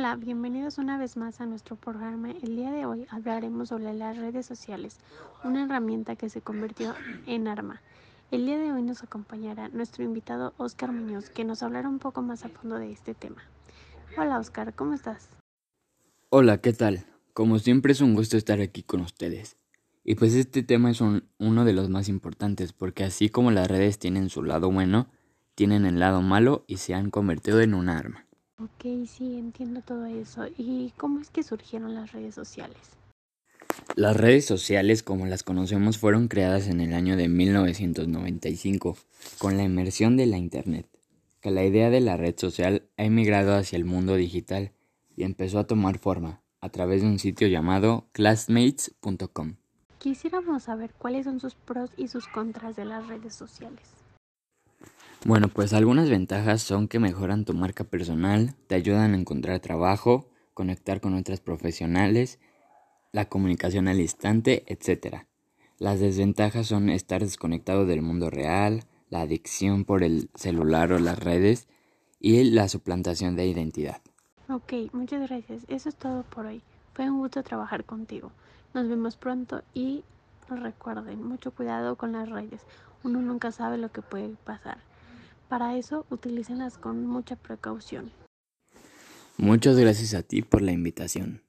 Hola, bienvenidos una vez más a nuestro programa. El día de hoy hablaremos sobre las redes sociales, una herramienta que se convirtió en arma. El día de hoy nos acompañará nuestro invitado Oscar Muñoz, que nos hablará un poco más a fondo de este tema. Hola Oscar, ¿cómo estás? Hola, ¿qué tal? Como siempre es un gusto estar aquí con ustedes. Y pues este tema es uno de los más importantes porque así como las redes tienen su lado bueno, tienen el lado malo y se han convertido en un arma. Ok, sí, entiendo todo eso. ¿Y cómo es que surgieron las redes sociales? Las redes sociales como las conocemos fueron creadas en el año de 1995 con la inmersión de la Internet, que la idea de la red social ha emigrado hacia el mundo digital y empezó a tomar forma a través de un sitio llamado classmates.com. Quisiéramos saber cuáles son sus pros y sus contras de las redes sociales. Bueno, pues algunas ventajas son que mejoran tu marca personal, te ayudan a encontrar trabajo, conectar con otras profesionales, la comunicación al instante, etc. Las desventajas son estar desconectado del mundo real, la adicción por el celular o las redes y la suplantación de identidad. Ok, muchas gracias. Eso es todo por hoy. Fue un gusto trabajar contigo. Nos vemos pronto y recuerden, mucho cuidado con las redes. Uno nunca sabe lo que puede pasar. Para eso, utilícenlas con mucha precaución. Muchas gracias a ti por la invitación.